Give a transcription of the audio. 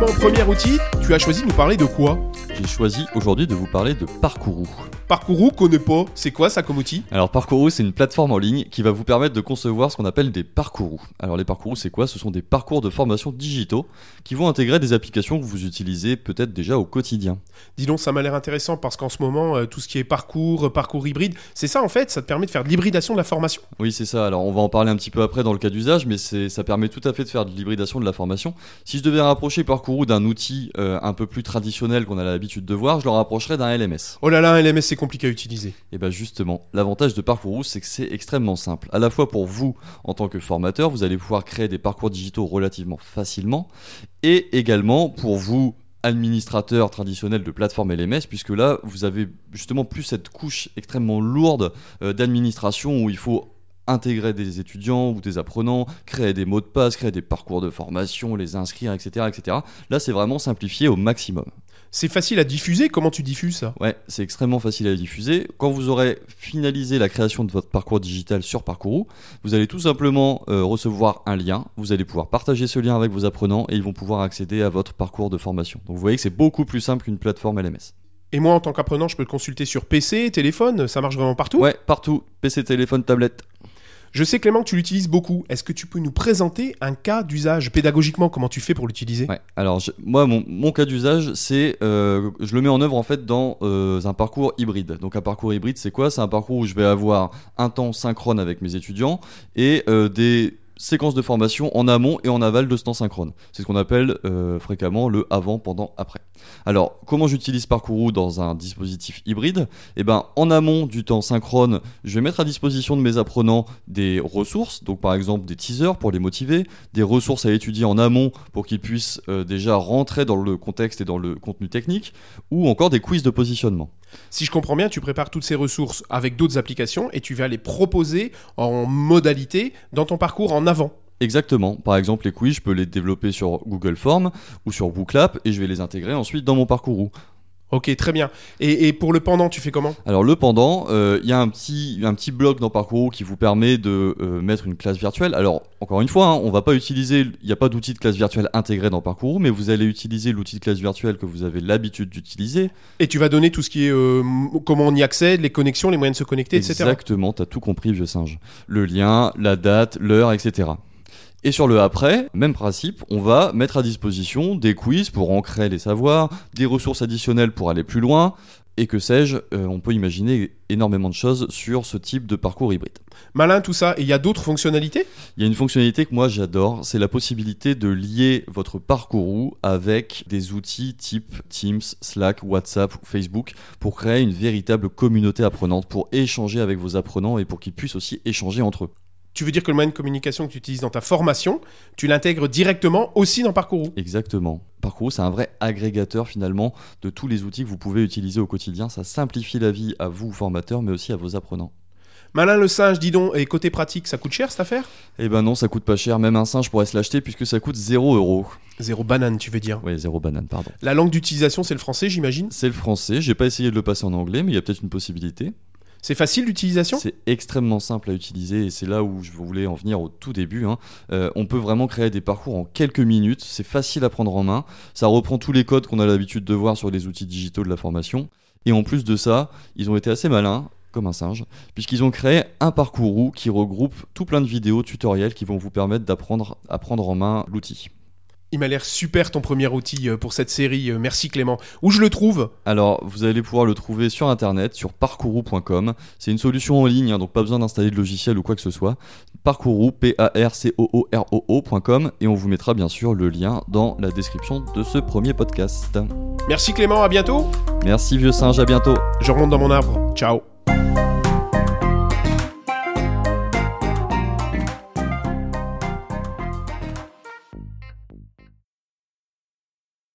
Clément, premier outil, tu as choisi de nous parler de quoi? J'ai choisi aujourd'hui de vous parler de Parcourou. Parcourou, connais pas. C'est quoi ça comme outil Alors Parcourou, c'est une plateforme en ligne qui va vous permettre de concevoir ce qu'on appelle des parcourous. Alors les parcourous, c'est quoi? Ce sont des parcours de formation digitaux qui vont intégrer des applications que vous utilisez peut-être déjà au quotidien. Dis donc, ça m'a l'air intéressant parce qu'en ce moment, euh, tout ce qui est parcours, euh, parcours hybride, c'est ça en fait, ça te permet de faire de l'hybridation de la formation? Oui, c'est ça. Alors on va en parler un petit peu après dans le cas d'usage, mais ça permet tout à fait de faire de l'hybridation de la formation. Si je devais rapprocher Parcourou d'un outil euh, un peu plus traditionnel qu'on a l'habitude de voir, je le rapprocherais d'un LMS. Oh là là, un LMS c'est compliqué à utiliser. Et bien justement, l'avantage de Parcourou, c'est que c'est extrêmement simple. À la fois pour vous, en tant que formateur, vous allez pouvoir créer des parcours digitaux relativement facilement, et également pour vous, administrateur traditionnel de plateforme LMS, puisque là, vous avez justement plus cette couche extrêmement lourde euh, d'administration où il faut intégrer des étudiants ou des apprenants, créer des mots de passe, créer des parcours de formation, les inscrire, etc. etc. Là, c'est vraiment simplifié au maximum. C'est facile à diffuser, comment tu diffuses ça? Ouais, c'est extrêmement facile à diffuser. Quand vous aurez finalisé la création de votre parcours digital sur Parcourou, vous allez tout simplement euh, recevoir un lien. Vous allez pouvoir partager ce lien avec vos apprenants et ils vont pouvoir accéder à votre parcours de formation. Donc vous voyez que c'est beaucoup plus simple qu'une plateforme LMS. Et moi, en tant qu'apprenant, je peux le consulter sur PC, téléphone, ça marche vraiment partout? Ouais, partout. PC, téléphone, tablette. Je sais Clément que tu l'utilises beaucoup. Est-ce que tu peux nous présenter un cas d'usage pédagogiquement Comment tu fais pour l'utiliser? Ouais. Alors moi, mon, mon cas d'usage, c'est euh, je le mets en œuvre en fait dans euh, un parcours hybride. Donc un parcours hybride, c'est quoi? C'est un parcours où je vais avoir un temps synchrone avec mes étudiants et euh, des séquences de formation en amont et en aval de ce temps synchrone. C'est ce qu'on appelle euh, fréquemment le avant, pendant, après. Alors, comment j'utilise Parcourou dans un dispositif hybride? Eh ben, en amont du temps synchrone, je vais mettre à disposition de mes apprenants des ressources, donc par exemple des teasers pour les motiver, des ressources à étudier en amont pour qu'ils puissent euh, déjà rentrer dans le contexte et dans le contenu technique, ou encore des quiz de positionnement. Si je comprends bien, tu prépares toutes ces ressources avec d'autres applications et tu vas les proposer en modalité dans ton parcours en avant. Exactement. Par exemple, les quiz, je peux les développer sur Google Forms ou sur Booklab et je vais les intégrer ensuite dans mon parcours. Ok, très bien. Et, et pour le pendant, tu fais comment? Alors le pendant, euh, il y a un petit, un petit bloc dans Parcours qui vous permet de euh, mettre une classe virtuelle. Alors encore une fois, hein, on va pas utiliser, il n'y a pas d'outil de classe virtuelle intégré dans Parcours, mais vous allez utiliser l'outil de classe virtuelle que vous avez l'habitude d'utiliser. Et tu vas donner tout ce qui est euh, comment on y accède, les connexions, les moyens de se connecter, etc. Exactement, t'as tout compris, vieux singe. Le lien, la date, l'heure, etc. Et sur le après, même principe, on va mettre à disposition des quiz pour ancrer les savoirs, des ressources additionnelles pour aller plus loin, et que sais-je, euh, on peut imaginer énormément de choses sur ce type de parcours hybride. Malin tout ça. Et il y a d'autres fonctionnalités? Il y a une fonctionnalité que moi j'adore, c'est la possibilité de lier votre parcours avec des outils type Teams, Slack, WhatsApp ou Facebook pour créer une véritable communauté apprenante, pour échanger avec vos apprenants et pour qu'ils puissent aussi échanger entre eux. Tu veux dire que le moyen de communication que tu utilises dans ta formation, tu l'intègres directement aussi dans Parcourou Exactement. Parcours, c'est un vrai agrégateur finalement de tous les outils que vous pouvez utiliser au quotidien. Ça simplifie la vie à vous, formateurs, mais aussi à vos apprenants. Malin le singe, dis donc, et côté pratique, ça coûte cher cette affaire? Eh ben non, ça coûte pas cher. Même un singe pourrait se l'acheter puisque ça coûte 0 euros. Zéro banane, tu veux dire? Ouais, 0 banane, pardon. La langue d'utilisation, c'est le français, j'imagine? C'est le français. J'ai pas essayé de le passer en anglais, mais il y a peut-être une possibilité. C'est facile d'utilisation C'est extrêmement simple à utiliser et c'est là où je voulais en venir au tout début. hein. Euh, on peut vraiment créer des parcours en quelques minutes, c'est facile à prendre en main, ça reprend tous les codes qu'on a l'habitude de voir sur les outils digitaux de la formation. Et en plus de ça, ils ont été assez malins, comme un singe, puisqu'ils ont créé un parcours qui regroupe tout plein de vidéos tutoriels qui vont vous permettre d'apprendre à prendre en main l'outil. Il m'a l'air super ton premier outil euh, pour cette série. euh, Merci Clément. Où je le trouve? Alors, vous allez pouvoir le trouver sur internet, sur parcourou.com. C'est une solution en ligne, hein, donc pas besoin d'installer de logiciel ou quoi que ce soit. Parcourou, P-A-R-C-O-O-R-O-O.com, et on vous mettra bien sûr le lien dans la description de ce premier podcast. Merci Clément, à bientôt. Merci vieux singe, à bientôt. Je remonte dans mon arbre. Ciao.